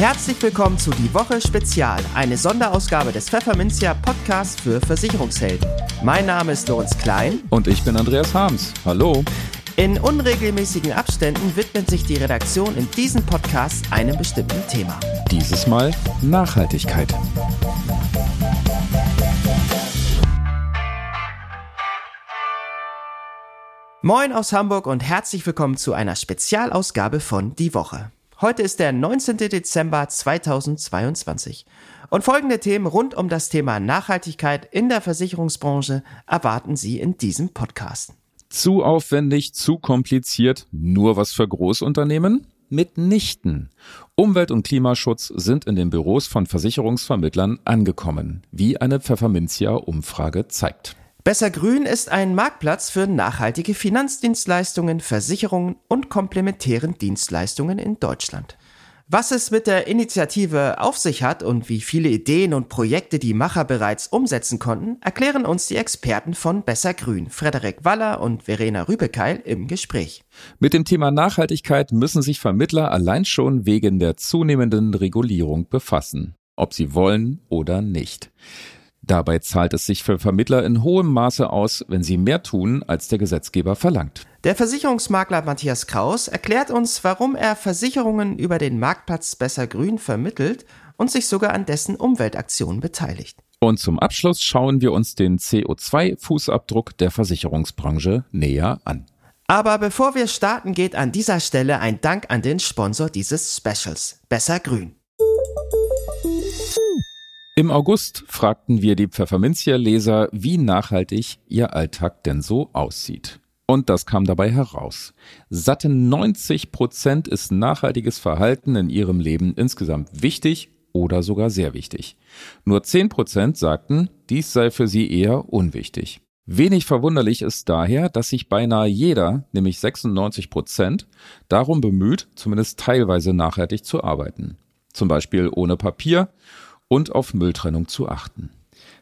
Herzlich willkommen zu Die Woche Spezial, eine Sonderausgabe des Pfefferminzia Podcasts für Versicherungshelden. Mein Name ist Lorenz Klein. Und ich bin Andreas Harms. Hallo. In unregelmäßigen Abständen widmet sich die Redaktion in diesem Podcast einem bestimmten Thema. Dieses Mal Nachhaltigkeit. Moin aus Hamburg und herzlich willkommen zu einer Spezialausgabe von Die Woche. Heute ist der 19. Dezember 2022 und folgende Themen rund um das Thema Nachhaltigkeit in der Versicherungsbranche erwarten Sie in diesem Podcast. Zu aufwendig, zu kompliziert, nur was für Großunternehmen? Mitnichten. Umwelt- und Klimaschutz sind in den Büros von Versicherungsvermittlern angekommen, wie eine Pfefferminzia-Umfrage zeigt. Besser Grün ist ein Marktplatz für nachhaltige Finanzdienstleistungen, Versicherungen und komplementären Dienstleistungen in Deutschland. Was es mit der Initiative auf sich hat und wie viele Ideen und Projekte die Macher bereits umsetzen konnten, erklären uns die Experten von Besser Grün, Frederik Waller und Verena Rübekeil im Gespräch. Mit dem Thema Nachhaltigkeit müssen sich Vermittler allein schon wegen der zunehmenden Regulierung befassen, ob sie wollen oder nicht. Dabei zahlt es sich für Vermittler in hohem Maße aus, wenn sie mehr tun, als der Gesetzgeber verlangt. Der Versicherungsmakler Matthias Kraus erklärt uns, warum er Versicherungen über den Marktplatz Besser Grün vermittelt und sich sogar an dessen Umweltaktionen beteiligt. Und zum Abschluss schauen wir uns den CO2-Fußabdruck der Versicherungsbranche näher an. Aber bevor wir starten, geht an dieser Stelle ein Dank an den Sponsor dieses Specials, Besser Grün. Im August fragten wir die Pfefferminzia-Leser, wie nachhaltig ihr Alltag denn so aussieht. Und das kam dabei heraus. Satte 90 Prozent ist nachhaltiges Verhalten in ihrem Leben insgesamt wichtig oder sogar sehr wichtig. Nur 10 Prozent sagten, dies sei für sie eher unwichtig. Wenig verwunderlich ist daher, dass sich beinahe jeder, nämlich 96 Prozent, darum bemüht, zumindest teilweise nachhaltig zu arbeiten. Zum Beispiel ohne Papier und auf Mülltrennung zu achten.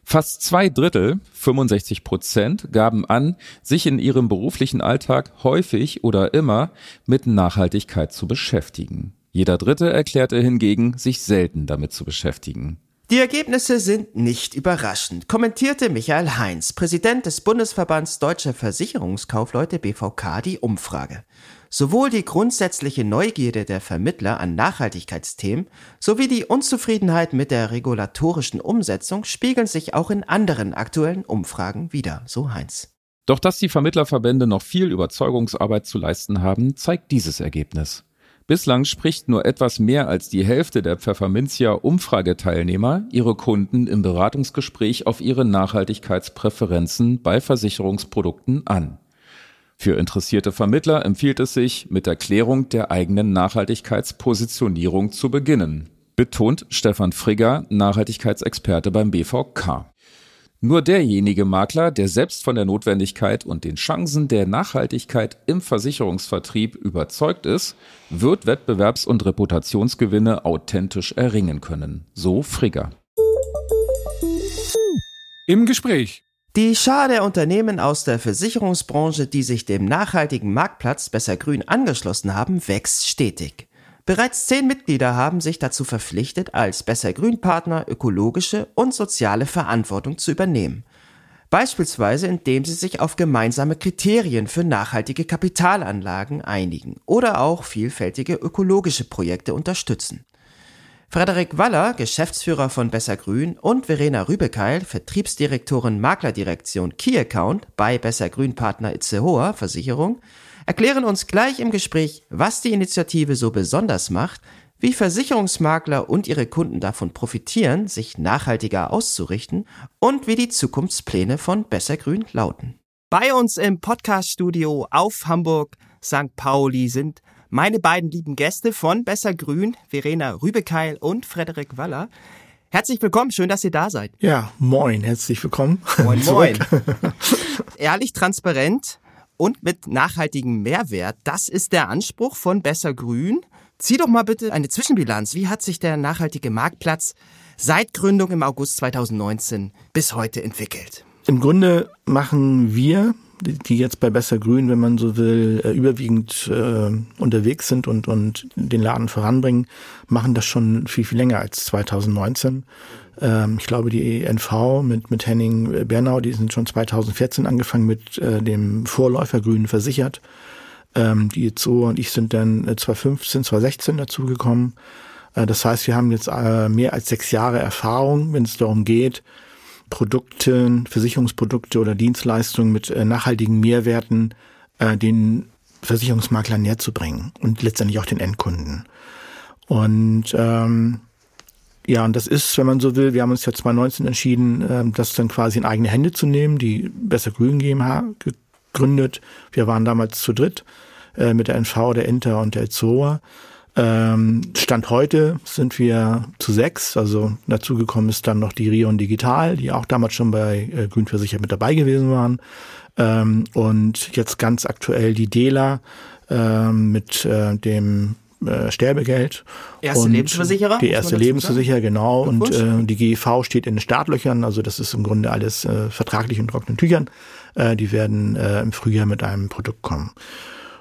Fast zwei Drittel, 65 Prozent, gaben an, sich in ihrem beruflichen Alltag häufig oder immer mit Nachhaltigkeit zu beschäftigen. Jeder Dritte erklärte hingegen, sich selten damit zu beschäftigen. Die Ergebnisse sind nicht überraschend, kommentierte Michael Heinz, Präsident des Bundesverbands Deutscher Versicherungskaufleute BVK, die Umfrage. Sowohl die grundsätzliche Neugierde der Vermittler an Nachhaltigkeitsthemen sowie die Unzufriedenheit mit der regulatorischen Umsetzung spiegeln sich auch in anderen aktuellen Umfragen wider, so Heinz. Doch dass die Vermittlerverbände noch viel Überzeugungsarbeit zu leisten haben, zeigt dieses Ergebnis. Bislang spricht nur etwas mehr als die Hälfte der Pfefferminzia Umfrageteilnehmer ihre Kunden im Beratungsgespräch auf ihre Nachhaltigkeitspräferenzen bei Versicherungsprodukten an. Für interessierte Vermittler empfiehlt es sich, mit der Klärung der eigenen Nachhaltigkeitspositionierung zu beginnen, betont Stefan Frigger, Nachhaltigkeitsexperte beim BVK. Nur derjenige Makler, der selbst von der Notwendigkeit und den Chancen der Nachhaltigkeit im Versicherungsvertrieb überzeugt ist, wird Wettbewerbs- und Reputationsgewinne authentisch erringen können. So Frigger. Im Gespräch die Schar der Unternehmen aus der Versicherungsbranche, die sich dem nachhaltigen Marktplatz Besser Grün angeschlossen haben, wächst stetig. Bereits zehn Mitglieder haben sich dazu verpflichtet, als Besser Grün Partner ökologische und soziale Verantwortung zu übernehmen. Beispielsweise indem sie sich auf gemeinsame Kriterien für nachhaltige Kapitalanlagen einigen oder auch vielfältige ökologische Projekte unterstützen. Frederik Waller, Geschäftsführer von Besser Grün und Verena Rübekeil, Vertriebsdirektorin Maklerdirektion Key Account bei Besser Grün Partner Itzehoa Versicherung, erklären uns gleich im Gespräch, was die Initiative so besonders macht, wie Versicherungsmakler und ihre Kunden davon profitieren, sich nachhaltiger auszurichten und wie die Zukunftspläne von Besser Grün lauten. Bei uns im Podcaststudio auf Hamburg St. Pauli sind meine beiden lieben Gäste von Besser Grün, Verena Rübekeil und Frederik Waller. Herzlich willkommen, schön, dass ihr da seid. Ja, moin, herzlich willkommen. Moin, moin. Ehrlich, transparent und mit nachhaltigem Mehrwert, das ist der Anspruch von Besser Grün. Zieh doch mal bitte eine Zwischenbilanz. Wie hat sich der nachhaltige Marktplatz seit Gründung im August 2019 bis heute entwickelt? Im Grunde machen wir die jetzt bei Besser Grün, wenn man so will, äh, überwiegend äh, unterwegs sind und, und den Laden voranbringen, machen das schon viel, viel länger als 2019. Ähm, ich glaube, die ENV mit, mit Henning Bernau, die sind schon 2014 angefangen mit äh, dem Vorläufer Grün versichert. Ähm, die EZO und ich sind dann 2015, 2016 dazugekommen. Äh, das heißt, wir haben jetzt äh, mehr als sechs Jahre Erfahrung, wenn es darum geht, Produkte, Versicherungsprodukte oder Dienstleistungen mit äh, nachhaltigen Mehrwerten den Versicherungsmaklern näher zu bringen und letztendlich auch den Endkunden. Und ähm, ja, und das ist, wenn man so will, wir haben uns ja 2019 entschieden, ähm, das dann quasi in eigene Hände zu nehmen, die Besser Grün GmbH gegründet. Wir waren damals zu dritt äh, mit der NV, der Inter und der ZOA. Ähm, Stand heute sind wir zu sechs, also dazu gekommen ist dann noch die Rion Digital, die auch damals schon bei äh, Grünversichert mit dabei gewesen waren. Ähm, und jetzt ganz aktuell die Dela ähm, mit äh, dem äh, Sterbegeld. Erste und Lebensversicherer? Die erste Lebensversicherer, genau. Und äh, die GEV steht in den Startlöchern, also das ist im Grunde alles äh, vertraglich in trockenen Tüchern. Äh, die werden äh, im Frühjahr mit einem Produkt kommen.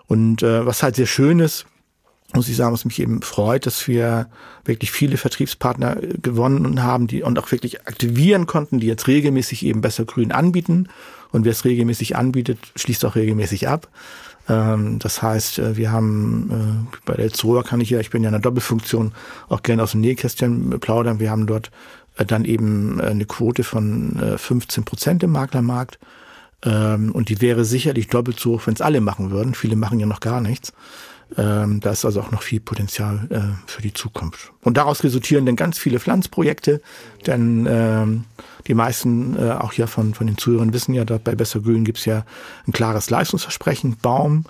Und äh, was halt sehr schön ist, muss ich sagen, was mich eben freut, dass wir wirklich viele Vertriebspartner äh, gewonnen haben, die und auch wirklich aktivieren konnten, die jetzt regelmäßig eben besser grün anbieten. Und wer es regelmäßig anbietet, schließt auch regelmäßig ab. Ähm, das heißt, äh, wir haben äh, bei der Zoa kann ich ja, ich bin ja in einer Doppelfunktion, auch gerne aus dem Nähkästchen plaudern. Wir haben dort dann eben eine Quote von 15 Prozent im Maklermarkt. Ähm, und die wäre sicherlich doppelt so hoch, wenn es alle machen würden. Viele machen ja noch gar nichts. Ähm, da ist also auch noch viel Potenzial äh, für die Zukunft. Und daraus resultieren dann ganz viele Pflanzprojekte, denn ähm, die meisten äh, auch hier von, von den Zuhörern wissen ja, dort bei Besser Grün gibt's ja ein klares Leistungsversprechen, Baum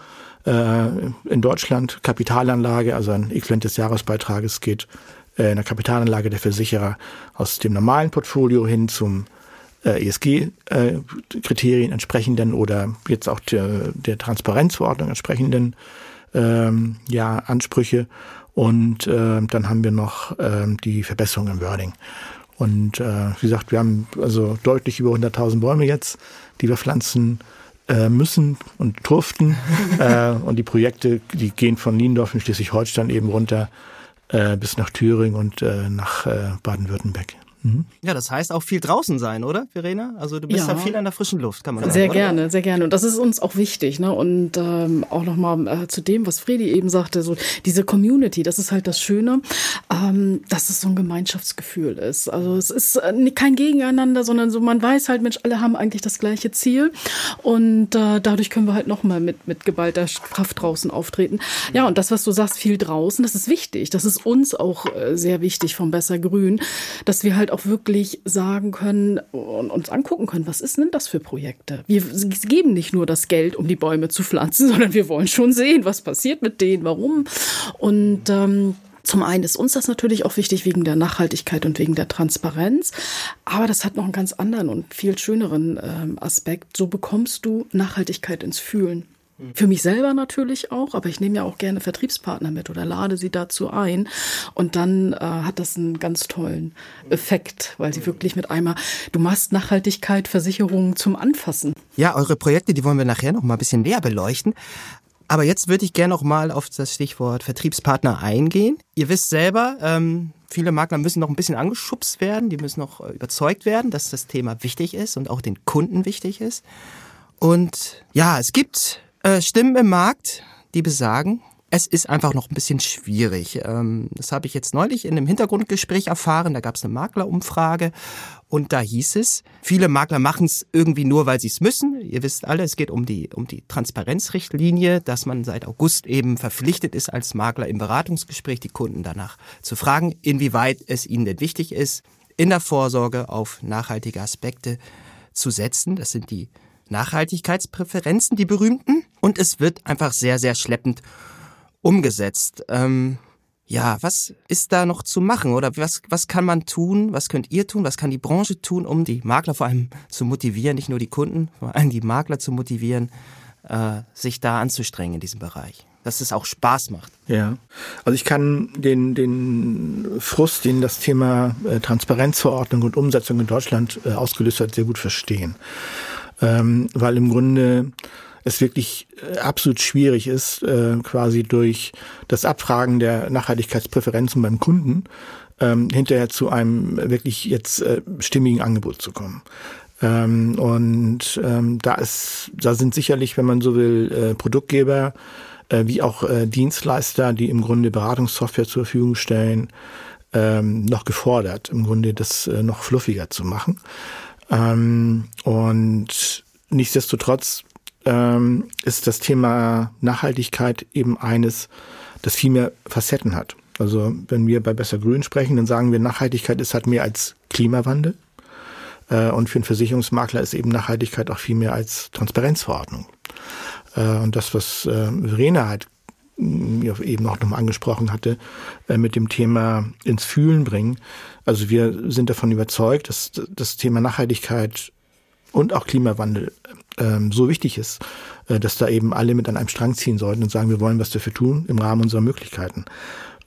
äh, in Deutschland, Kapitalanlage, also ein Äquivalent des Jahresbeitrages geht äh, in der Kapitalanlage der Versicherer aus dem normalen Portfolio hin zum äh, ESG-Kriterien äh, entsprechenden oder jetzt auch der, der Transparenzverordnung entsprechenden ähm, ja, Ansprüche. Und äh, dann haben wir noch äh, die Verbesserung im Wording. Und äh, wie gesagt, wir haben also deutlich über 100.000 Bäume jetzt, die wir pflanzen äh, müssen und durften. äh, und die Projekte, die gehen von Niendorf in Schleswig-Holstein eben runter äh, bis nach Thüringen und äh, nach äh, Baden-Württemberg. Mhm. Ja, das heißt auch viel draußen sein, oder, Verena? Also du bist ja, ja viel an der frischen Luft, kann man sagen. Sehr oder? gerne, sehr gerne. Und das ist uns auch wichtig. Ne? Und ähm, auch nochmal äh, zu dem, was Fredi eben sagte, so diese Community, das ist halt das Schöne, ähm, dass es so ein Gemeinschaftsgefühl ist. Also es ist äh, kein Gegeneinander, sondern so, man weiß halt, Mensch, alle haben eigentlich das gleiche Ziel. Und äh, dadurch können wir halt nochmal mit, mit geballter Kraft draußen auftreten. Ja, und das, was du sagst, viel draußen, das ist wichtig. Das ist uns auch äh, sehr wichtig vom Besser Grün, dass wir halt auch auch wirklich sagen können und uns angucken können, was ist denn das für Projekte? Wir geben nicht nur das Geld, um die Bäume zu pflanzen, sondern wir wollen schon sehen, was passiert mit denen, warum. Und ähm, zum einen ist uns das natürlich auch wichtig wegen der Nachhaltigkeit und wegen der Transparenz, aber das hat noch einen ganz anderen und viel schöneren ähm, Aspekt. So bekommst du Nachhaltigkeit ins Fühlen. Für mich selber natürlich auch, aber ich nehme ja auch gerne Vertriebspartner mit oder lade sie dazu ein. Und dann äh, hat das einen ganz tollen Effekt, weil sie wirklich mit einmal, du machst Nachhaltigkeit, Versicherungen zum Anfassen. Ja, eure Projekte, die wollen wir nachher noch mal ein bisschen näher beleuchten. Aber jetzt würde ich gerne noch mal auf das Stichwort Vertriebspartner eingehen. Ihr wisst selber, ähm, viele Makler müssen noch ein bisschen angeschubst werden, die müssen noch äh, überzeugt werden, dass das Thema wichtig ist und auch den Kunden wichtig ist. Und ja, es gibt äh, Stimmen im Markt, die besagen, es ist einfach noch ein bisschen schwierig. Ähm, das habe ich jetzt neulich in einem Hintergrundgespräch erfahren. Da gab es eine Maklerumfrage und da hieß es, viele Makler machen es irgendwie nur, weil sie es müssen. Ihr wisst alle, es geht um die, um die Transparenzrichtlinie, dass man seit August eben verpflichtet ist, als Makler im Beratungsgespräch die Kunden danach zu fragen, inwieweit es ihnen denn wichtig ist, in der Vorsorge auf nachhaltige Aspekte zu setzen. Das sind die Nachhaltigkeitspräferenzen, die berühmten. Und es wird einfach sehr, sehr schleppend umgesetzt. Ähm, ja, was ist da noch zu machen oder was, was kann man tun? Was könnt ihr tun? Was kann die Branche tun, um die Makler vor allem zu motivieren, nicht nur die Kunden, vor allem die Makler zu motivieren, äh, sich da anzustrengen in diesem Bereich? Dass es auch Spaß macht. Ja, also ich kann den, den Frust, den das Thema äh, Transparenzverordnung und Umsetzung in Deutschland äh, ausgelöst hat, sehr gut verstehen. Ähm, weil im Grunde es wirklich äh, absolut schwierig ist, äh, quasi durch das Abfragen der Nachhaltigkeitspräferenzen beim Kunden ähm, hinterher zu einem wirklich jetzt äh, stimmigen Angebot zu kommen. Ähm, und ähm, da ist, da sind sicherlich, wenn man so will, äh, Produktgeber äh, wie auch äh, Dienstleister, die im Grunde Beratungssoftware zur Verfügung stellen, ähm, noch gefordert, im Grunde das äh, noch fluffiger zu machen. Ähm, und nichtsdestotrotz ähm, ist das Thema Nachhaltigkeit eben eines, das viel mehr Facetten hat. Also wenn wir bei Besser Grün sprechen, dann sagen wir, Nachhaltigkeit ist halt mehr als Klimawandel. Äh, und für einen Versicherungsmakler ist eben Nachhaltigkeit auch viel mehr als Transparenzverordnung. Äh, und das, was äh, Verena halt eben auch nochmal angesprochen hatte, mit dem Thema ins Fühlen bringen. Also wir sind davon überzeugt, dass das Thema Nachhaltigkeit und auch Klimawandel ähm, so wichtig ist, dass da eben alle mit an einem Strang ziehen sollten und sagen, wir wollen was dafür tun im Rahmen unserer Möglichkeiten.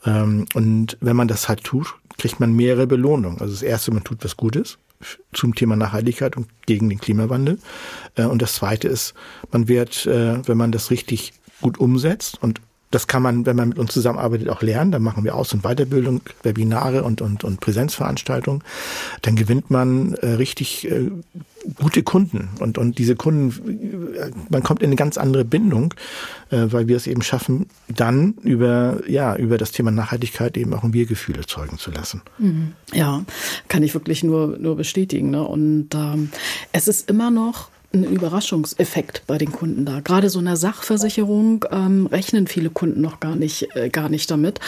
Ähm, und wenn man das halt tut, kriegt man mehrere Belohnungen. Also das erste, man tut was Gutes zum Thema Nachhaltigkeit und gegen den Klimawandel. Äh, und das zweite ist, man wird, äh, wenn man das richtig gut umsetzt und das kann man, wenn man mit uns zusammenarbeitet, auch lernen. Dann machen wir Aus- und Weiterbildung, Webinare und, und, und Präsenzveranstaltungen. Dann gewinnt man äh, richtig äh, gute Kunden. Und, und diese Kunden, äh, man kommt in eine ganz andere Bindung, äh, weil wir es eben schaffen, dann über, ja, über das Thema Nachhaltigkeit eben auch ein Wir-Gefühl erzeugen zu lassen. Mhm. Ja, kann ich wirklich nur, nur bestätigen. Ne? Und ähm, es ist immer noch ein Überraschungseffekt bei den Kunden da. Gerade so eine Sachversicherung ähm, rechnen viele Kunden noch gar nicht, äh, gar nicht damit.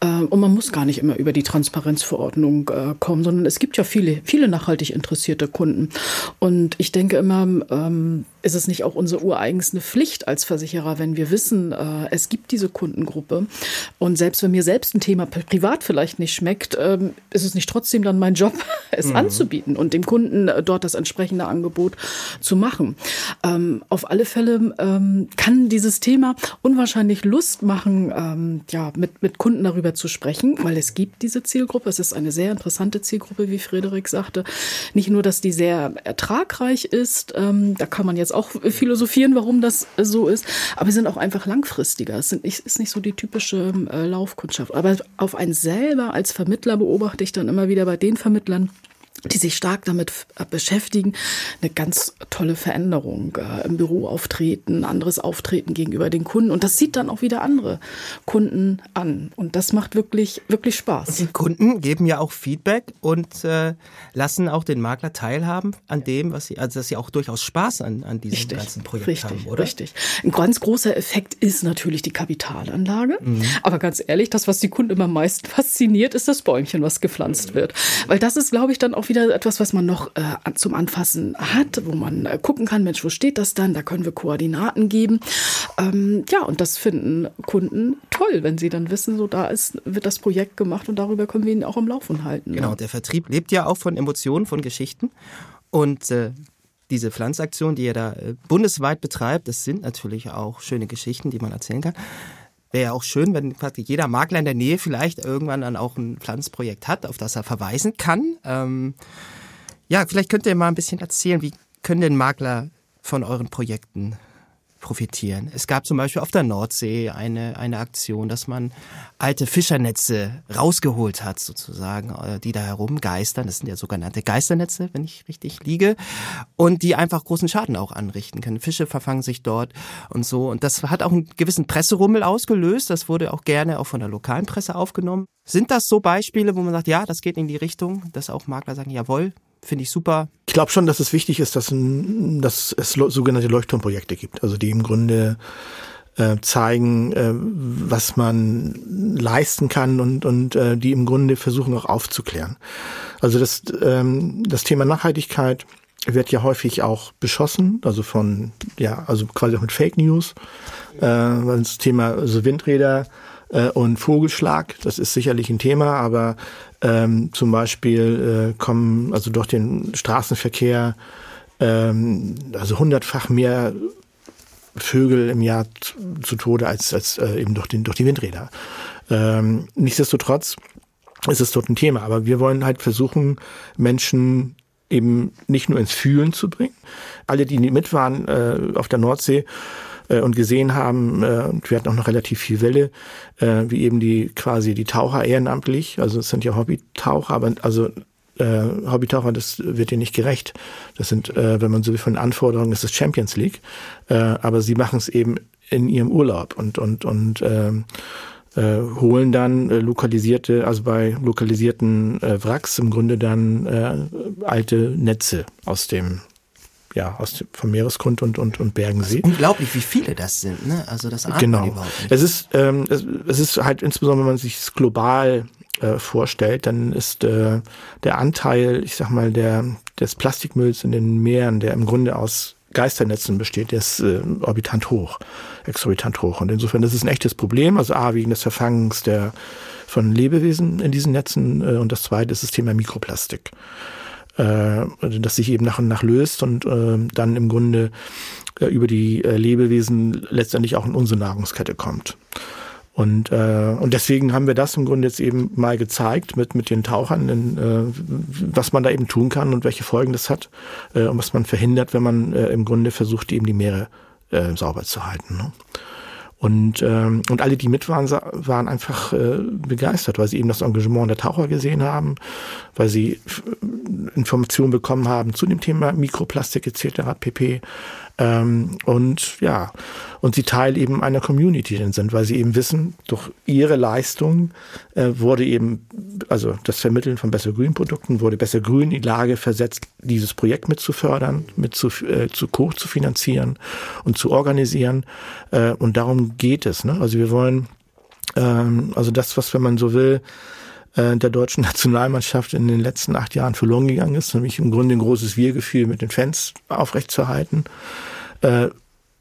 Ähm, und man muss gar nicht immer über die Transparenzverordnung äh, kommen, sondern es gibt ja viele, viele nachhaltig interessierte Kunden. Und ich denke immer, ähm, ist es nicht auch unsere ureigenste Pflicht als Versicherer, wenn wir wissen, äh, es gibt diese Kundengruppe. Und selbst wenn mir selbst ein Thema privat vielleicht nicht schmeckt, ähm, ist es nicht trotzdem dann mein Job, es mhm. anzubieten und dem Kunden äh, dort das entsprechende Angebot zu machen. Ähm, auf alle Fälle ähm, kann dieses Thema unwahrscheinlich Lust machen, ähm, ja, mit, mit Kunden darüber zu sprechen, weil es gibt diese Zielgruppe. Es ist eine sehr interessante Zielgruppe, wie Frederik sagte. Nicht nur, dass die sehr ertragreich ist, ähm, da kann man jetzt auch philosophieren, warum das so ist, aber sie sind auch einfach langfristiger. Es sind nicht, ist nicht so die typische äh, Laufkundschaft. Aber auf einen selber als Vermittler beobachte ich dann immer wieder bei den Vermittlern, die sich stark damit beschäftigen, eine ganz tolle Veränderung äh, im Büro auftreten, anderes Auftreten gegenüber den Kunden und das sieht dann auch wieder andere Kunden an und das macht wirklich wirklich Spaß. Die Kunden geben ja auch Feedback und äh, lassen auch den Makler teilhaben an dem, was sie also dass sie auch durchaus Spaß an an diesem richtig, ganzen Projekt richtig, haben, oder? Richtig. Ein ganz großer Effekt ist natürlich die Kapitalanlage, mhm. aber ganz ehrlich, das was die Kunden immer am meisten fasziniert, ist das Bäumchen, was gepflanzt wird, weil das ist glaube ich dann auch wieder etwas, was man noch äh, zum Anfassen hat, wo man äh, gucken kann, Mensch, wo steht das dann? Da können wir Koordinaten geben. Ähm, ja, und das finden Kunden toll, wenn sie dann wissen, so da ist, wird das Projekt gemacht und darüber können wir ihn auch am Laufen halten. Genau, ja. der Vertrieb lebt ja auch von Emotionen, von Geschichten. Und äh, diese Pflanzaktion, die er da äh, bundesweit betreibt, das sind natürlich auch schöne Geschichten, die man erzählen kann. Wäre ja auch schön, wenn quasi jeder Makler in der Nähe vielleicht irgendwann dann auch ein Pflanzprojekt hat, auf das er verweisen kann. Ähm, ja, vielleicht könnt ihr mal ein bisschen erzählen, wie können denn Makler von euren Projekten profitieren. Es gab zum Beispiel auf der Nordsee eine, eine Aktion, dass man alte Fischernetze rausgeholt hat, sozusagen, äh, die da herumgeistern. Das sind ja sogenannte Geisternetze, wenn ich richtig liege. Und die einfach großen Schaden auch anrichten können. Fische verfangen sich dort und so. Und das hat auch einen gewissen Presserummel ausgelöst. Das wurde auch gerne auch von der lokalen Presse aufgenommen. Sind das so Beispiele, wo man sagt, ja, das geht in die Richtung, dass auch Makler sagen, jawohl, finde ich super. Ich glaube schon, dass es wichtig ist, dass, dass es sogenannte Leuchtturmprojekte gibt, also die im Grunde äh, zeigen, äh, was man leisten kann und, und äh, die im Grunde versuchen auch aufzuklären. Also das, ähm, das Thema Nachhaltigkeit wird ja häufig auch beschossen, also von, ja, also quasi auch mit Fake News, äh, das Thema also Windräder äh, und Vogelschlag, das ist sicherlich ein Thema, aber ähm, zum Beispiel äh, kommen also durch den Straßenverkehr ähm, also hundertfach mehr Vögel im Jahr zu Tode als, als äh, eben durch, den, durch die Windräder. Ähm, nichtsdestotrotz ist es dort ein Thema, aber wir wollen halt versuchen, Menschen eben nicht nur ins Fühlen zu bringen. Alle, die mit waren äh, auf der Nordsee äh, und gesehen haben, äh, wir hatten auch noch relativ viel Welle, äh, wie eben die quasi die Taucher ehrenamtlich, also es sind ja Hobbytaucher, aber also äh, Hobbytaucher, das wird dir nicht gerecht. Das sind, äh, wenn man so wie von Anforderungen, ist es Champions League, äh, aber sie machen es eben in ihrem Urlaub und und und ähm, äh, holen dann äh, lokalisierte, also bei lokalisierten äh, Wracks im Grunde dann äh, alte Netze aus dem ja, aus dem, vom Meeresgrund und, und, und Bergensee. Unglaublich, wie viele das sind, ne? Also das ahnt genau. man überhaupt nicht. Es ist, ähm, es, es ist halt insbesondere, wenn man sich es global äh, vorstellt, dann ist äh, der Anteil, ich sag mal, der des Plastikmülls in den Meeren, der im Grunde aus Geisternetzen besteht, der ist äh, orbitant hoch, exorbitant hoch. Und insofern das ist ein echtes Problem. Also A, wegen des Verfangens der, von Lebewesen in diesen Netzen äh, und das zweite ist das Thema Mikroplastik. Äh, das sich eben nach und nach löst und äh, dann im Grunde äh, über die äh, Lebewesen letztendlich auch in unsere Nahrungskette kommt. Und, äh, und deswegen haben wir das im Grunde jetzt eben mal gezeigt mit, mit den Tauchern, in, äh, was man da eben tun kann und welche Folgen das hat äh, und was man verhindert, wenn man äh, im Grunde versucht, eben die Meere äh, sauber zu halten. Ne? Und, ähm, und alle, die mit waren, waren einfach äh, begeistert, weil sie eben das Engagement der Taucher gesehen haben, weil sie äh, Informationen bekommen haben zu dem Thema Mikroplastik etc. pp. Ähm, und ja, und sie Teil eben einer Community sind, weil sie eben wissen, durch ihre Leistung äh, wurde eben, also das Vermitteln von Besser Grün Produkten, wurde Besser Grün in die Lage versetzt, dieses Projekt mit zu fördern, mit zu, äh, zu co zu finanzieren und zu organisieren. Äh, und darum geht es. Ne? Also wir wollen, ähm, also das, was, wenn man so will, äh, der deutschen Nationalmannschaft in den letzten acht Jahren verloren gegangen ist, nämlich im Grunde ein großes Wir-Gefühl mit den Fans aufrechtzuerhalten. Äh,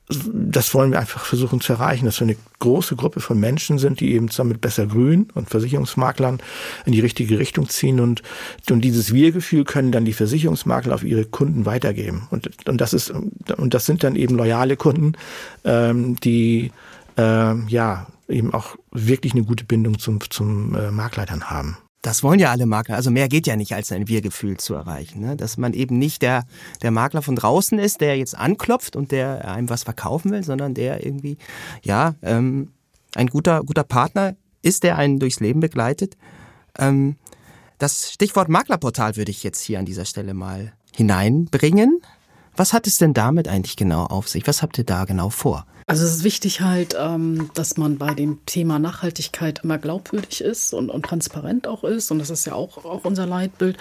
das wollen wir einfach versuchen zu erreichen, dass wir eine große Gruppe von Menschen sind, die eben zusammen mit Besser Grün und Versicherungsmaklern in die richtige Richtung ziehen und, und dieses Wir-Gefühl können dann die Versicherungsmakler auf ihre Kunden weitergeben. Und, und das ist, und das sind dann eben loyale Kunden, ähm, die, ähm, ja, eben auch wirklich eine gute Bindung zum, zum äh, Makler haben. Das wollen ja alle Makler. Also mehr geht ja nicht, als ein Wir-Gefühl zu erreichen. Ne? Dass man eben nicht der, der Makler von draußen ist, der jetzt anklopft und der einem was verkaufen will, sondern der irgendwie, ja, ähm, ein guter, guter Partner ist, der einen durchs Leben begleitet. Ähm, das Stichwort Maklerportal würde ich jetzt hier an dieser Stelle mal hineinbringen. Was hat es denn damit eigentlich genau auf sich? Was habt ihr da genau vor? Also es ist wichtig halt, ähm, dass man bei dem Thema Nachhaltigkeit immer glaubwürdig ist und, und transparent auch ist. Und das ist ja auch, auch unser Leitbild.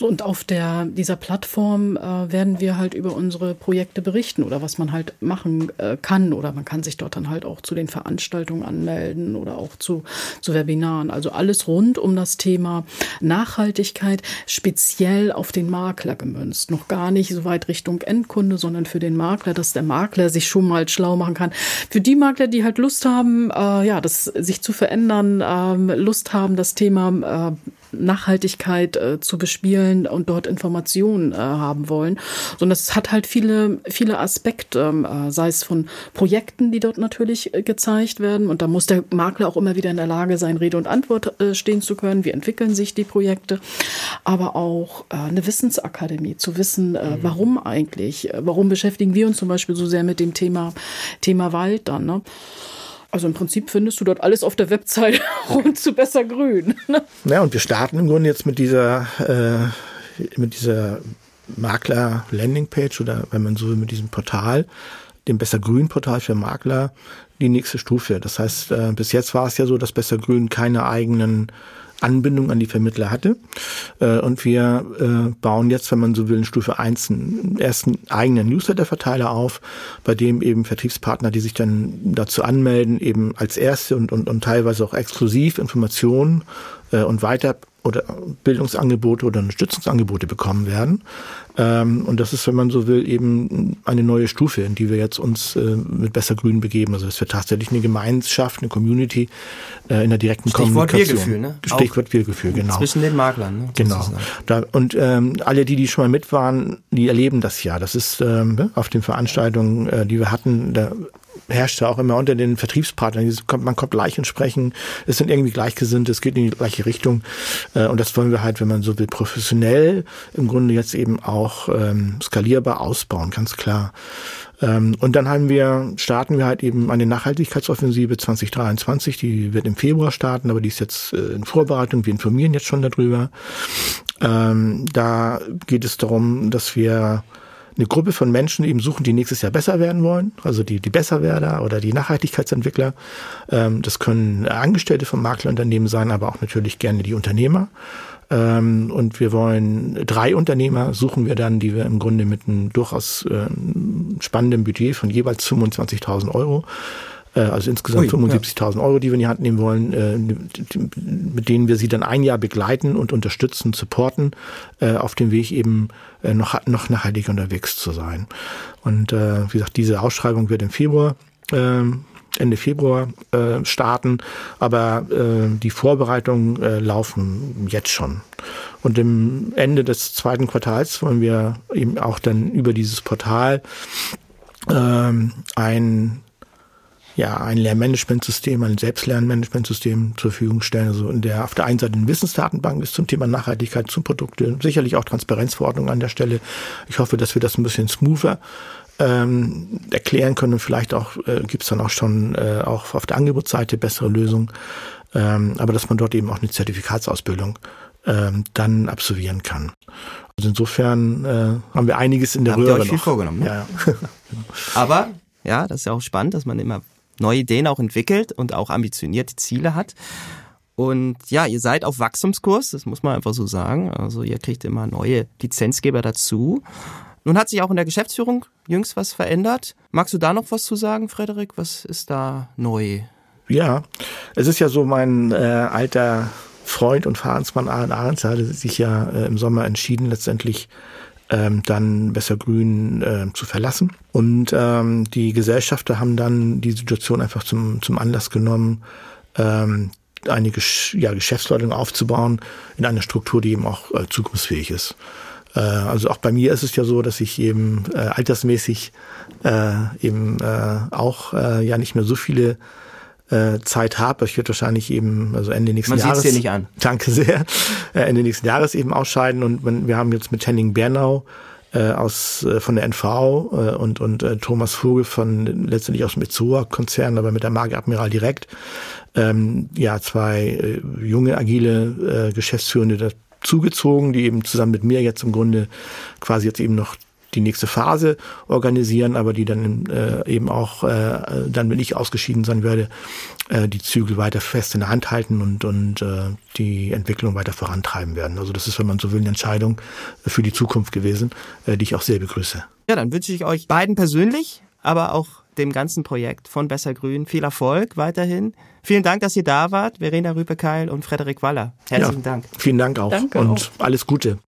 Und auf der, dieser Plattform äh, werden wir halt über unsere Projekte berichten oder was man halt machen äh, kann. Oder man kann sich dort dann halt auch zu den Veranstaltungen anmelden oder auch zu, zu Webinaren. Also alles rund um das Thema Nachhaltigkeit, speziell auf den Makler gemünzt. Noch gar nicht so weit Richtung Endkunde, sondern für den Makler, dass der Makler sich schon mal schlau machen kann, für die Makler, die halt Lust haben, äh, ja, das sich zu verändern, ähm, Lust haben, das Thema äh, Nachhaltigkeit äh, zu bespielen und dort Informationen äh, haben wollen. Sondern es hat halt viele, viele Aspekte, ähm, äh, sei es von Projekten, die dort natürlich äh, gezeigt werden. Und da muss der Makler auch immer wieder in der Lage sein, Rede und Antwort äh, stehen zu können. Wie entwickeln sich die Projekte? Aber auch äh, eine Wissensakademie, zu wissen, mhm. warum eigentlich, warum beschäftigen wir uns zum Beispiel so sehr mit dem Thema, Thema Wald dann. Ne? Also im Prinzip findest du dort alles auf der Website rund zu besser grün. Ja, und wir starten im Grunde jetzt mit dieser, äh, mit dieser Makler Landingpage oder wenn man so will, mit diesem Portal, dem Besser Grün Portal für Makler, die nächste Stufe. Das heißt, äh, bis jetzt war es ja so, dass Besser Grün keine eigenen Anbindung an die Vermittler hatte. Äh, und wir äh, bauen jetzt, wenn man so will, in Stufe 1 einen ersten eigenen Newsletter-Verteiler auf, bei dem eben Vertriebspartner, die sich dann dazu anmelden, eben als erste und, und, und teilweise auch exklusiv Informationen äh, und weiter oder Bildungsangebote oder Unterstützungsangebote bekommen werden. Ähm, und das ist, wenn man so will, eben eine neue Stufe, in die wir jetzt uns äh, mit Besser Grün begeben. Also dass wir tatsächlich eine Gemeinschaft, eine Community äh, in der direkten Stichwort Kommunikation. Wir-Gefühl, ne? Stichwort Wir-Gefühl, genau. Zwischen den Maklern, ne? Genau. Da, und ähm, alle, die, die schon mal mit waren, die erleben das ja. Das ist ähm, auf den Veranstaltungen, äh, die wir hatten, da herrscht auch immer unter den Vertriebspartnern. Man kommt gleich ins Sprechen, es sind irgendwie gleichgesinnt, es geht in die gleiche Richtung. Äh, und das wollen wir halt, wenn man so will, professionell im Grunde jetzt eben auch ähm, skalierbar ausbauen, ganz klar. Ähm, und dann haben wir, starten wir halt eben eine Nachhaltigkeitsoffensive 2023, die wird im Februar starten, aber die ist jetzt äh, in Vorbereitung. Wir informieren jetzt schon darüber. Ähm, da geht es darum, dass wir eine Gruppe von Menschen eben suchen, die nächstes Jahr besser werden wollen, also die, die Besserwerder oder die Nachhaltigkeitsentwickler. Ähm, das können Angestellte von Maklerunternehmen sein, aber auch natürlich gerne die Unternehmer. Ähm, und wir wollen drei Unternehmer suchen wir dann, die wir im Grunde mit einem durchaus äh, spannenden Budget von jeweils 25.000 Euro also insgesamt 75.000 Euro, die wir in die Hand nehmen wollen, äh, mit denen wir sie dann ein Jahr begleiten und unterstützen, supporten, äh, auf dem Weg eben noch, noch nachhaltig unterwegs zu sein. Und wie gesagt, diese Ausschreibung wird im Februar ähm, Ende Februar äh, starten, aber äh, die Vorbereitungen äh, laufen jetzt schon. Und im Ende des zweiten Quartals wollen wir eben auch dann über dieses Portal ähm, ein ja, ein Lernmanagementsystem, ein Selbstlernmanagementsystem zur Verfügung stellen. Also in der auf der einen Seite eine Wissensdatenbank ist zum Thema Nachhaltigkeit, zum Produkte, sicherlich auch Transparenzverordnung an der Stelle. Ich hoffe, dass wir das ein bisschen smoother ähm, erklären können und vielleicht auch äh, gibt es dann auch schon äh, auch auf der Angebotsseite bessere Lösungen. Ähm, aber dass man dort eben auch eine Zertifikatsausbildung ähm, dann absolvieren kann. Also insofern äh, haben wir einiges in der Habt Röhre ihr euch viel vorgenommen. Ne? Ja, ja. aber ja, das ist ja auch spannend, dass man immer neue Ideen auch entwickelt und auch ambitionierte Ziele hat. Und ja, ihr seid auf Wachstumskurs, das muss man einfach so sagen. Also ihr kriegt immer neue Lizenzgeber dazu. Nun hat sich auch in der Geschäftsführung jüngst was verändert. Magst du da noch was zu sagen, Frederik? Was ist da neu? Ja, es ist ja so, mein äh, alter Freund und Fahrensmann Arend Ahrens hatte sich ja äh, im Sommer entschieden, letztendlich ähm, dann Besser Grün äh, zu verlassen. Und ähm, die Gesellschafter haben dann die Situation einfach zum, zum Anlass genommen, ähm, eine Gesch ja, Geschäftsleitung aufzubauen in einer Struktur, die eben auch äh, zukunftsfähig ist. Äh, also auch bei mir ist es ja so, dass ich eben äh, altersmäßig äh, eben äh, auch äh, ja nicht mehr so viele äh, Zeit habe. Ich werde wahrscheinlich eben, also Ende nächsten Man Jahres. Man dir nicht an. Danke sehr. Äh, Ende nächsten Jahres eben ausscheiden und man, wir haben jetzt mit Henning Bernau äh, aus äh, von der NV äh, und und äh, Thomas Vogel von letztendlich aus dem Itzoa-Konzern, aber mit der Marke Admiral direkt ähm, ja zwei äh, junge agile äh, Geschäftsführende dazugezogen, die eben zusammen mit mir jetzt im Grunde quasi jetzt eben noch die nächste Phase organisieren, aber die dann äh, eben auch, äh, dann wenn ich ausgeschieden sein werde, äh, die Zügel weiter fest in der Hand halten und, und äh, die Entwicklung weiter vorantreiben werden. Also das ist, wenn man so will, eine Entscheidung für die Zukunft gewesen, äh, die ich auch sehr begrüße. Ja, dann wünsche ich euch beiden persönlich, aber auch dem ganzen Projekt von Besser Grün viel Erfolg weiterhin. Vielen Dank, dass ihr da wart, Verena Rübekeil und Frederik Waller. Herzlichen ja, Dank. Vielen Dank auch Danke und auch. alles Gute.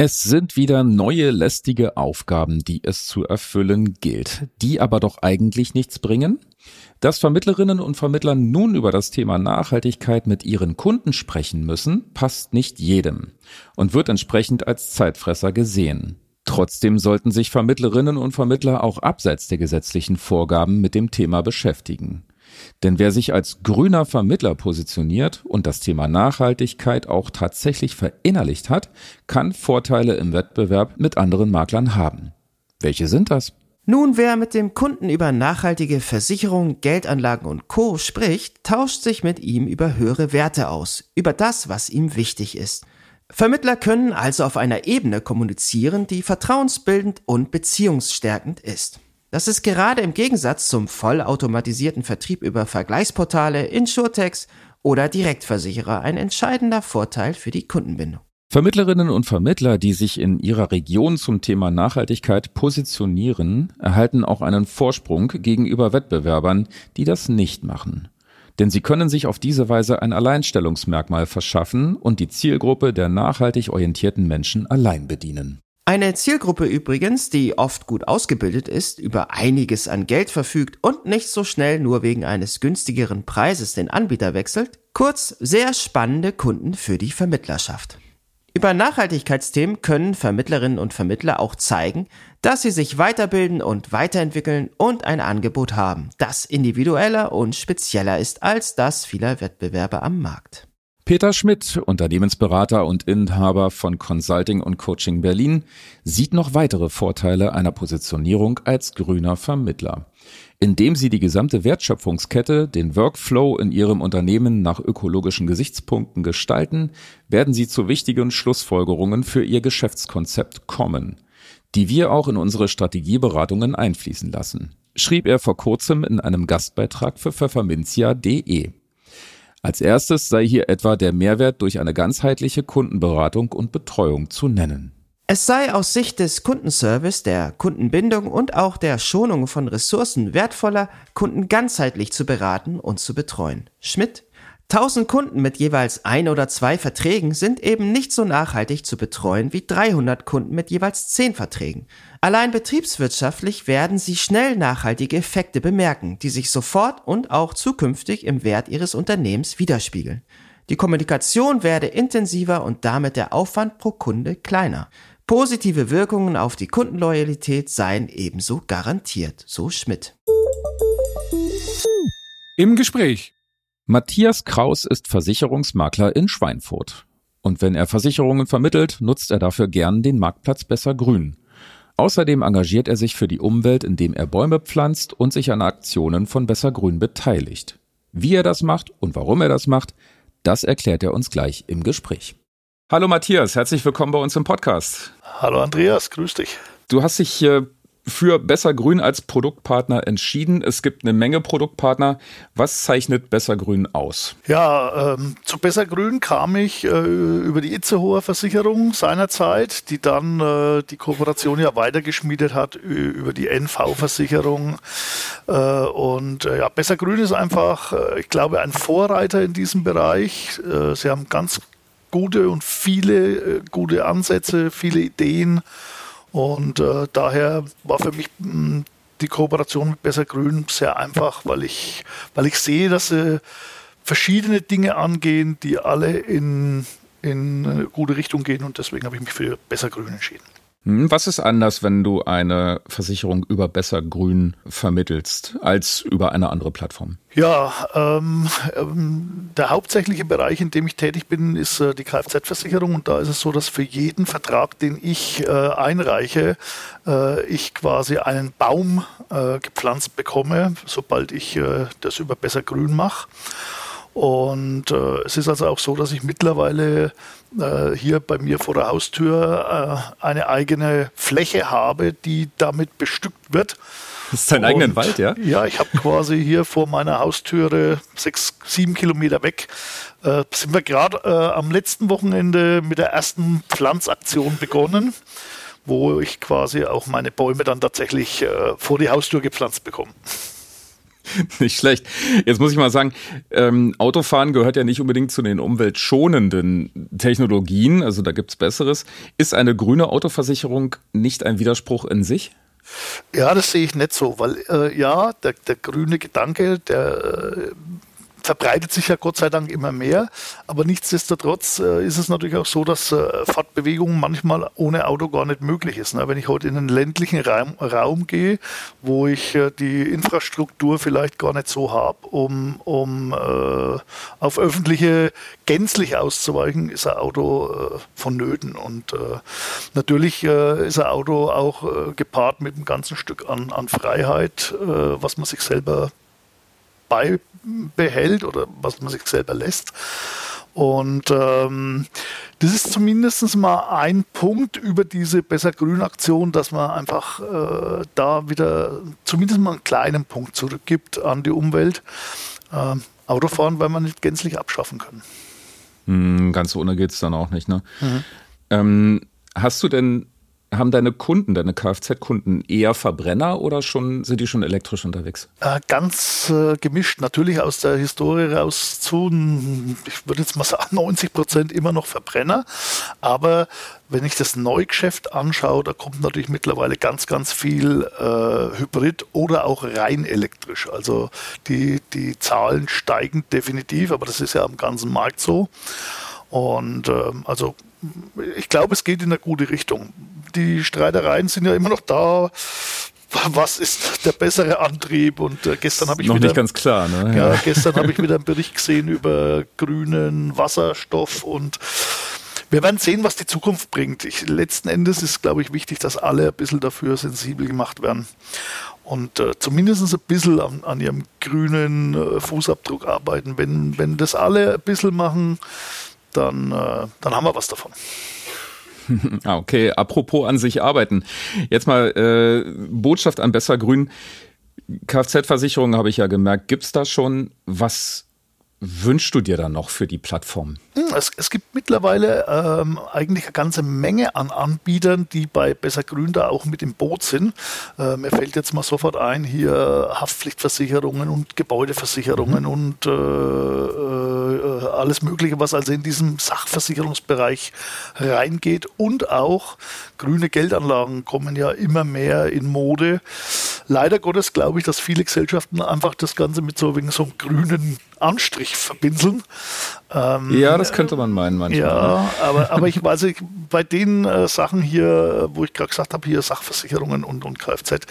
Es sind wieder neue lästige Aufgaben, die es zu erfüllen gilt, die aber doch eigentlich nichts bringen? Dass Vermittlerinnen und Vermittler nun über das Thema Nachhaltigkeit mit ihren Kunden sprechen müssen, passt nicht jedem und wird entsprechend als Zeitfresser gesehen. Trotzdem sollten sich Vermittlerinnen und Vermittler auch abseits der gesetzlichen Vorgaben mit dem Thema beschäftigen. Denn wer sich als grüner Vermittler positioniert und das Thema Nachhaltigkeit auch tatsächlich verinnerlicht hat, kann Vorteile im Wettbewerb mit anderen Maklern haben. Welche sind das? Nun, wer mit dem Kunden über nachhaltige Versicherungen, Geldanlagen und Co. spricht, tauscht sich mit ihm über höhere Werte aus, über das, was ihm wichtig ist. Vermittler können also auf einer Ebene kommunizieren, die vertrauensbildend und beziehungsstärkend ist. Das ist gerade im Gegensatz zum vollautomatisierten Vertrieb über Vergleichsportale, Insurtechs oder Direktversicherer ein entscheidender Vorteil für die Kundenbindung. Vermittlerinnen und Vermittler, die sich in ihrer Region zum Thema Nachhaltigkeit positionieren, erhalten auch einen Vorsprung gegenüber Wettbewerbern, die das nicht machen. Denn sie können sich auf diese Weise ein Alleinstellungsmerkmal verschaffen und die Zielgruppe der nachhaltig orientierten Menschen allein bedienen. Eine Zielgruppe übrigens, die oft gut ausgebildet ist, über einiges an Geld verfügt und nicht so schnell nur wegen eines günstigeren Preises den Anbieter wechselt. Kurz, sehr spannende Kunden für die Vermittlerschaft. Über Nachhaltigkeitsthemen können Vermittlerinnen und Vermittler auch zeigen, dass sie sich weiterbilden und weiterentwickeln und ein Angebot haben, das individueller und spezieller ist als das vieler Wettbewerber am Markt. Peter Schmidt, Unternehmensberater und Inhaber von Consulting und Coaching Berlin, sieht noch weitere Vorteile einer Positionierung als grüner Vermittler. Indem sie die gesamte Wertschöpfungskette, den Workflow in ihrem Unternehmen nach ökologischen Gesichtspunkten gestalten, werden sie zu wichtigen Schlussfolgerungen für ihr Geschäftskonzept kommen, die wir auch in unsere Strategieberatungen einfließen lassen, schrieb er vor kurzem in einem Gastbeitrag für pfefferminzia.de. Als erstes sei hier etwa der Mehrwert durch eine ganzheitliche Kundenberatung und Betreuung zu nennen. Es sei aus Sicht des Kundenservice, der Kundenbindung und auch der Schonung von Ressourcen wertvoller, Kunden ganzheitlich zu beraten und zu betreuen. Schmidt 1000 Kunden mit jeweils ein oder zwei Verträgen sind eben nicht so nachhaltig zu betreuen wie 300 Kunden mit jeweils 10 Verträgen. Allein betriebswirtschaftlich werden sie schnell nachhaltige Effekte bemerken, die sich sofort und auch zukünftig im Wert ihres Unternehmens widerspiegeln. Die Kommunikation werde intensiver und damit der Aufwand pro Kunde kleiner. Positive Wirkungen auf die Kundenloyalität seien ebenso garantiert, so Schmidt. Im Gespräch Matthias Kraus ist Versicherungsmakler in Schweinfurt. Und wenn er Versicherungen vermittelt, nutzt er dafür gern den Marktplatz Besser Grün. Außerdem engagiert er sich für die Umwelt, indem er Bäume pflanzt und sich an Aktionen von Besser Grün beteiligt. Wie er das macht und warum er das macht, das erklärt er uns gleich im Gespräch. Hallo Matthias, herzlich willkommen bei uns im Podcast. Hallo Andreas, grüß dich. Du hast dich für Besser Grün als Produktpartner entschieden. Es gibt eine Menge Produktpartner. Was zeichnet Besser Grün aus? Ja, ähm, zu Besser Grün kam ich äh, über die Itzehoer Versicherung seinerzeit, die dann äh, die Kooperation ja weitergeschmiedet hat über die NV-Versicherung. Äh, und äh, ja, Besser Grün ist einfach, äh, ich glaube, ein Vorreiter in diesem Bereich. Äh, sie haben ganz gute und viele gute Ansätze, viele Ideen. Und äh, daher war für mich mh, hm, die Kooperation mit Besser Grün sehr einfach, weil ich, weil ich sehe, dass sie verschiedene Dinge angehen, die alle in, in eine gute Richtung gehen und deswegen habe ich mich für Besser Grün entschieden. Hm, was ist anders, wenn du eine Versicherung über Besser Grün vermittelst, als über eine andere Plattform? Ja, ähm, ähm, der hauptsächliche Bereich, in dem ich tätig bin, ist äh, die Kfz-Versicherung. Und da ist es so, dass für jeden Vertrag, den ich äh, einreiche, äh, ich quasi einen Baum äh, gepflanzt bekomme, sobald ich äh, das über Besser Grün mache. Und äh, es ist also auch so, dass ich mittlerweile äh, hier bei mir vor der Haustür äh, eine eigene Fläche habe, die damit bestückt wird. Das ist dein eigener Wald, ja? Ja, ich habe quasi hier vor meiner Haustüre sechs, sieben Kilometer weg. Äh, sind wir gerade äh, am letzten Wochenende mit der ersten Pflanzaktion begonnen, wo ich quasi auch meine Bäume dann tatsächlich äh, vor die Haustür gepflanzt bekomme. Nicht schlecht. Jetzt muss ich mal sagen, ähm, Autofahren gehört ja nicht unbedingt zu den umweltschonenden Technologien, also da gibt's Besseres. Ist eine grüne Autoversicherung nicht ein Widerspruch in sich? Ja, das sehe ich nicht so, weil äh, ja, der, der grüne Gedanke, der äh, verbreitet sich ja Gott sei Dank immer mehr. Aber nichtsdestotrotz äh, ist es natürlich auch so, dass äh, Fahrtbewegung manchmal ohne Auto gar nicht möglich ist. Ne? Wenn ich heute in einen ländlichen Raum, Raum gehe, wo ich äh, die Infrastruktur vielleicht gar nicht so habe, um, um äh, auf öffentliche gänzlich auszuweichen, ist ein Auto äh, vonnöten. Und äh, natürlich ist ein Auto auch gepaart mit einem ganzen Stück an, an Freiheit, was man sich selber beibehält oder was man sich selber lässt. Und ähm, das ist zumindest mal ein Punkt über diese Besser-Grün-Aktion, dass man einfach äh, da wieder zumindest mal einen kleinen Punkt zurückgibt an die Umwelt. Ähm, Autofahren weil man nicht gänzlich abschaffen können. Hm, ganz ohne geht es dann auch nicht. Ne? Mhm. Ähm, hast du denn haben deine Kunden, deine Kfz-Kunden eher Verbrenner oder schon sind die schon elektrisch unterwegs? Äh, ganz äh, gemischt. Natürlich aus der Historie raus zu, ich würde jetzt mal sagen, 90 Prozent immer noch Verbrenner. Aber wenn ich das Neugeschäft anschaue, da kommt natürlich mittlerweile ganz, ganz viel äh, Hybrid oder auch rein elektrisch. Also die, die Zahlen steigen definitiv, aber das ist ja am ganzen Markt so. Und ähm, also ich glaube, es geht in eine gute Richtung. Die Streitereien sind ja immer noch da. Was ist der bessere Antrieb? Und äh, gestern habe ich noch wieder, nicht ganz klar. Ne? Ja, gestern habe ich wieder einen Bericht gesehen über grünen Wasserstoff und wir werden sehen, was die Zukunft bringt. Ich, letzten Endes ist, glaube ich, wichtig, dass alle ein bisschen dafür sensibel gemacht werden und äh, zumindest ein bisschen an, an ihrem grünen äh, Fußabdruck arbeiten. Wenn, wenn das alle ein bisschen machen, dann, äh, dann haben wir was davon. ah, okay, apropos an sich arbeiten. Jetzt mal äh, Botschaft an Besser Grün. Kfz-Versicherung habe ich ja gemerkt. Gibt es da schon was wünschst du dir dann noch für die Plattform? Hm, es, es gibt mittlerweile ähm, eigentlich eine ganze Menge an Anbietern, die bei Besser Grün da auch mit im Boot sind. Äh, mir fällt jetzt mal sofort ein, hier Haftpflichtversicherungen und Gebäudeversicherungen mhm. und äh, äh, alles Mögliche, was also in diesem Sachversicherungsbereich reingeht. Und auch grüne Geldanlagen kommen ja immer mehr in Mode. Leider Gottes glaube ich, dass viele Gesellschaften einfach das Ganze mit so wegen so einem grünen Anstrich verbinseln. Ähm, ja, das könnte man meinen manchmal. Ja, aber, aber ich weiß, nicht, bei den äh, Sachen hier, wo ich gerade gesagt habe, hier Sachversicherungen und, und Kfz,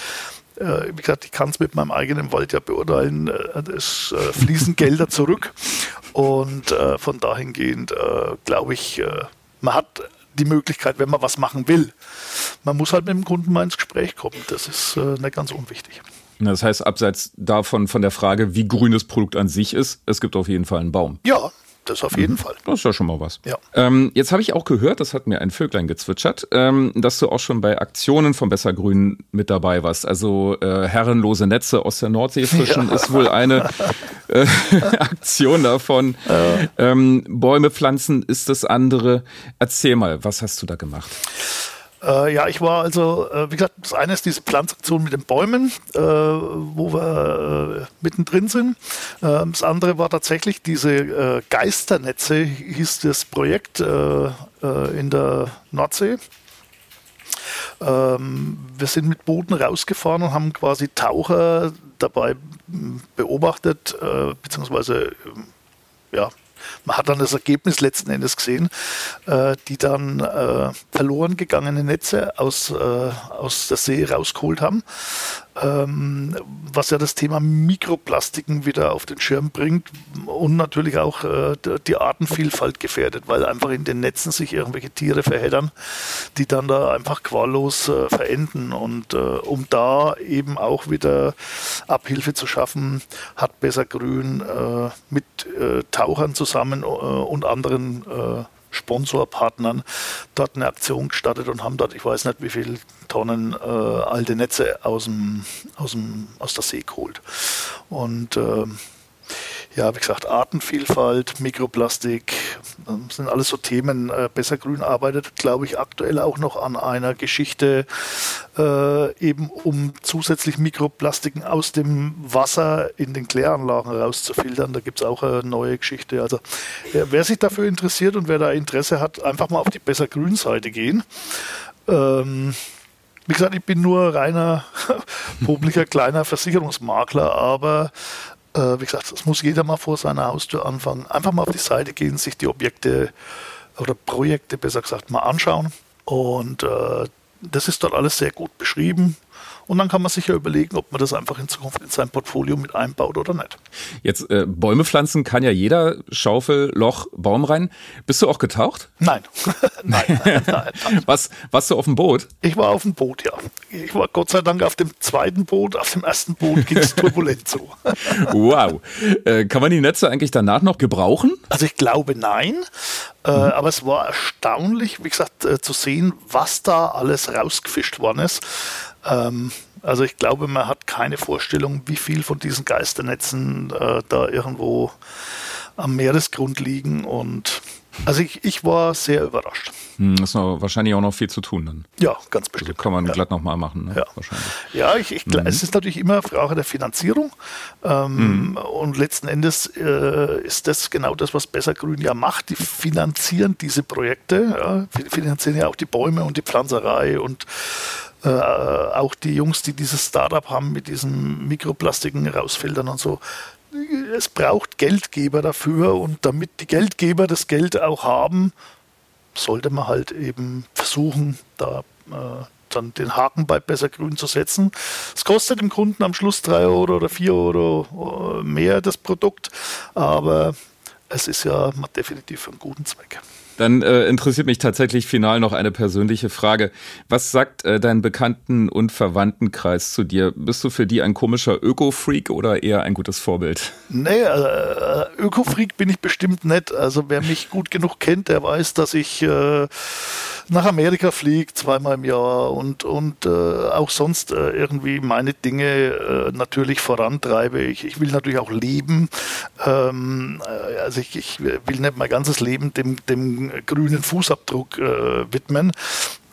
äh, wie gesagt, ich kann es mit meinem eigenen Wald ja beurteilen, äh, es äh, fließen Gelder zurück und äh, von dahingehend äh, glaube ich, man hat die Möglichkeit, wenn man was machen will. Man muss halt mit dem Kunden mal ins Gespräch kommen. Das ist nicht ganz unwichtig. Das heißt, abseits davon von der Frage, wie grün das Produkt an sich ist, es gibt auf jeden Fall einen Baum. Ja, das auf jeden mhm. Fall. Das ist ja schon mal was. Ja. Ähm, jetzt habe ich auch gehört, das hat mir ein Vöglein gezwitschert, ähm, dass du auch schon bei Aktionen von Bessergrün mit dabei warst. Also äh, herrenlose Netze aus der Nordsee fischen ja. ist wohl eine äh, Aktion davon. Ja. Ähm, Bäume pflanzen ist das andere. Erzähl mal, was hast du da gemacht? Äh, ja, ich war also, äh, wie gesagt, das eine ist diese Pflanzaktion mit den Bäumen, äh, wo wir äh, mittendrin sind. Ähm, das andere war tatsächlich diese äh, Geisternetze, hieß das Projekt äh, in der Nordsee. Ähm, wir sind mit Booten rausgefahren und haben quasi Taucher dabei beobachtet, beziehungsweise ja, man hat dann das Ergebnis letzten Endes gesehen, äh, die dann äh, verloren gegangene Netze aus, äh, aus der See rausgeholt haben was ja das Thema Mikroplastiken wieder auf den Schirm bringt und natürlich auch äh, die Artenvielfalt gefährdet, weil einfach in den Netzen sich irgendwelche Tiere verheddern, die dann da einfach quallos äh, verenden. Und äh, um da eben auch wieder Abhilfe zu schaffen, hat Besser Grün mit Tauchern zusammen und anderen Sponsorpartnern dort eine Aktion gestartet und haben dort, ich weiß nicht wie viele Tonnen äh, alte Netze aus, dem, aus, dem, aus der See geholt. Und äh, ja, wie gesagt, Artenvielfalt, Mikroplastik, das sind alles so Themen. Äh, Besser Grün arbeitet, glaube ich, aktuell auch noch an einer Geschichte, äh, eben um zusätzlich Mikroplastiken aus dem Wasser in den Kläranlagen rauszufiltern. Da gibt es auch eine neue Geschichte. Also äh, wer sich dafür interessiert und wer da Interesse hat, einfach mal auf die Besser Grün Seite gehen. Ähm, wie gesagt, ich bin nur reiner publiker kleiner Versicherungsmakler, aber äh, wie gesagt, das muss jeder mal vor seiner Haustür anfangen. Einfach mal auf die Seite gehen, sich die Objekte oder Projekte besser gesagt mal anschauen. Und äh, das ist dort alles sehr gut beschrieben. Und dann kann man sich ja überlegen, ob man das einfach in Zukunft in sein Portfolio mit einbaut oder nicht. Jetzt äh, Bäume pflanzen kann ja jeder. Schaufel, Loch, Baum rein. Bist du auch getaucht? Nein. nein, nein, nein, Was, warst du auf dem Boot? Ich war auf dem Boot, ja. Ich war Gott sei Dank auf dem zweiten Boot. Auf dem ersten Boot ging es turbulent zu. wow. Äh, kann man die Netze eigentlich danach noch gebrauchen? Also ich glaube nein. Äh, mhm. aber es war erstaunlich, wie gesagt, äh, zu sehen, was da alles rausgefischt worden ist. Ähm, also ich glaube, man hat keine Vorstellung, wie viel von diesen Geisternetzen äh, da irgendwo am Meeresgrund liegen und also ich, ich war sehr überrascht. Hm, ist noch, wahrscheinlich auch noch viel zu tun dann. Ja, ganz bestimmt. Also kann man ja. glatt nochmal machen. Ne? Ja, wahrscheinlich. Ja, ich, ich, mhm. es ist natürlich immer eine Frage der Finanzierung. Ähm, mhm. Und letzten Endes äh, ist das genau das, was Besser Grün ja macht. Die finanzieren diese Projekte, ja, finanzieren ja auch die Bäume und die Pflanzerei und äh, auch die Jungs, die dieses Startup haben mit diesen Mikroplastiken rausfiltern und so. Es braucht Geldgeber dafür und damit die Geldgeber das Geld auch haben, sollte man halt eben versuchen, da äh, dann den Haken bei Besser Grün zu setzen. Es kostet dem Kunden am Schluss drei Euro oder vier Euro äh, mehr das Produkt, aber es ist ja definitiv für einen guten Zweck. Dann äh, interessiert mich tatsächlich final noch eine persönliche Frage. Was sagt äh, dein Bekannten- und Verwandtenkreis zu dir? Bist du für die ein komischer Öko-Freak oder eher ein gutes Vorbild? Nee, äh, Öko-Freak bin ich bestimmt nicht. Also wer mich gut genug kennt, der weiß, dass ich äh, nach Amerika fliege, zweimal im Jahr und, und äh, auch sonst äh, irgendwie meine Dinge äh, natürlich vorantreibe. Ich, ich will natürlich auch leben. Ähm, äh, also ich, ich will nicht mein ganzes Leben dem, dem grünen Fußabdruck äh, widmen.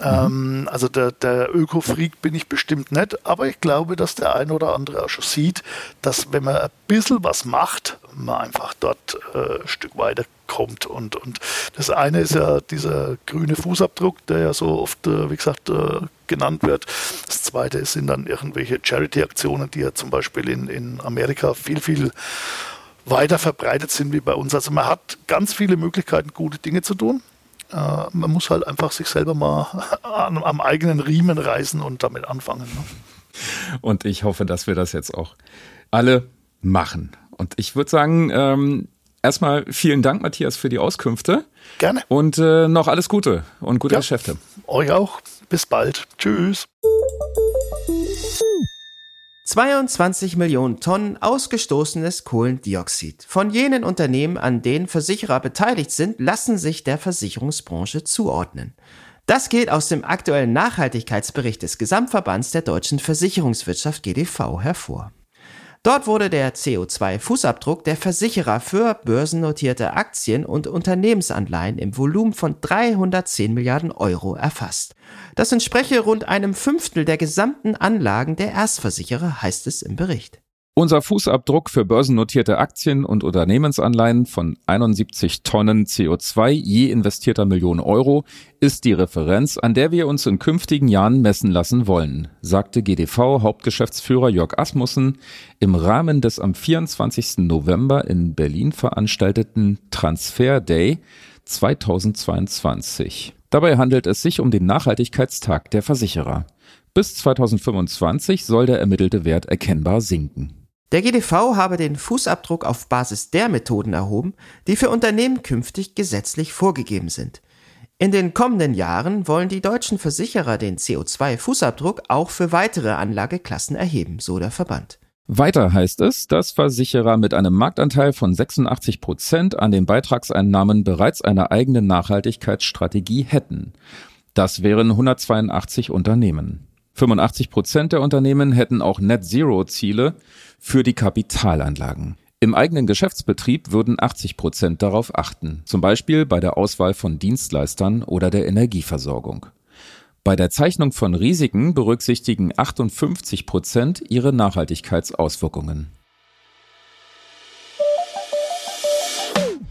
Mhm. also der, der Öko-Freak bin ich bestimmt nicht, aber ich glaube, dass der ein oder andere auch schon sieht, dass wenn man ein bisschen was macht, man einfach dort äh, ein Stück weiter kommt. Und, und das eine ist ja dieser grüne Fußabdruck, der ja so oft, äh, wie gesagt, äh, genannt wird. Das zweite sind dann irgendwelche Charity-Aktionen, die ja zum Beispiel in, in Amerika viel, viel weiter verbreitet sind wie bei uns. Also man hat ganz viele Möglichkeiten, gute Dinge zu tun. Äh, man muss halt einfach sich selber mal am, am eigenen Riemen reißen und damit anfangen. Ne? Und ich hoffe, dass wir das jetzt auch alle machen. Und ich würde sagen, ähm, erstmal vielen Dank, Matthias, für die Auskünfte. Gerne. Und äh, noch alles Gute und gute ja, Geschäfte. Euch auch. Bis bald. Tschüss. 22 Millionen Tonnen ausgestoßenes Kohlendioxid. Von jenen Unternehmen, an denen Versicherer beteiligt sind, lassen sich der Versicherungsbranche zuordnen. Das geht aus dem aktuellen Nachhaltigkeitsbericht des Gesamtverbands der deutschen Versicherungswirtschaft GDV hervor. Dort wurde der CO2-Fußabdruck der Versicherer für börsennotierte Aktien und Unternehmensanleihen im Volumen von 310 Milliarden Euro erfasst. Das entspreche rund einem Fünftel der gesamten Anlagen der Erstversicherer, heißt es im Bericht. Unser Fußabdruck für börsennotierte Aktien und Unternehmensanleihen von 71 Tonnen CO2 je investierter Million Euro ist die Referenz, an der wir uns in künftigen Jahren messen lassen wollen, sagte GDV Hauptgeschäftsführer Jörg Asmussen im Rahmen des am 24. November in Berlin veranstalteten Transfer Day 2022. Dabei handelt es sich um den Nachhaltigkeitstag der Versicherer. Bis 2025 soll der ermittelte Wert erkennbar sinken. Der GDV habe den Fußabdruck auf Basis der Methoden erhoben, die für Unternehmen künftig gesetzlich vorgegeben sind. In den kommenden Jahren wollen die deutschen Versicherer den CO2-Fußabdruck auch für weitere Anlageklassen erheben, so der Verband. Weiter heißt es, dass Versicherer mit einem Marktanteil von 86 Prozent an den Beitragseinnahmen bereits eine eigene Nachhaltigkeitsstrategie hätten. Das wären 182 Unternehmen. 85 Prozent der Unternehmen hätten auch Net Zero Ziele für die Kapitalanlagen. Im eigenen Geschäftsbetrieb würden 80 Prozent darauf achten, zum Beispiel bei der Auswahl von Dienstleistern oder der Energieversorgung. Bei der Zeichnung von Risiken berücksichtigen 58 Prozent ihre Nachhaltigkeitsauswirkungen.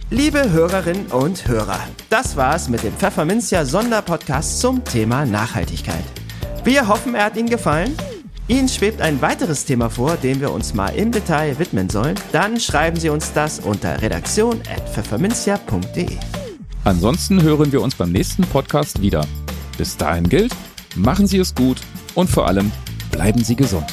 Liebe Hörerinnen und Hörer, das war's mit dem Pfefferminzia Sonderpodcast zum Thema Nachhaltigkeit. Wir hoffen, er hat Ihnen gefallen. Ihnen schwebt ein weiteres Thema vor, dem wir uns mal im Detail widmen sollen, dann schreiben Sie uns das unter redaktion.pfefferminzia.de. Ansonsten hören wir uns beim nächsten Podcast wieder. Bis dahin gilt, machen Sie es gut und vor allem bleiben Sie gesund.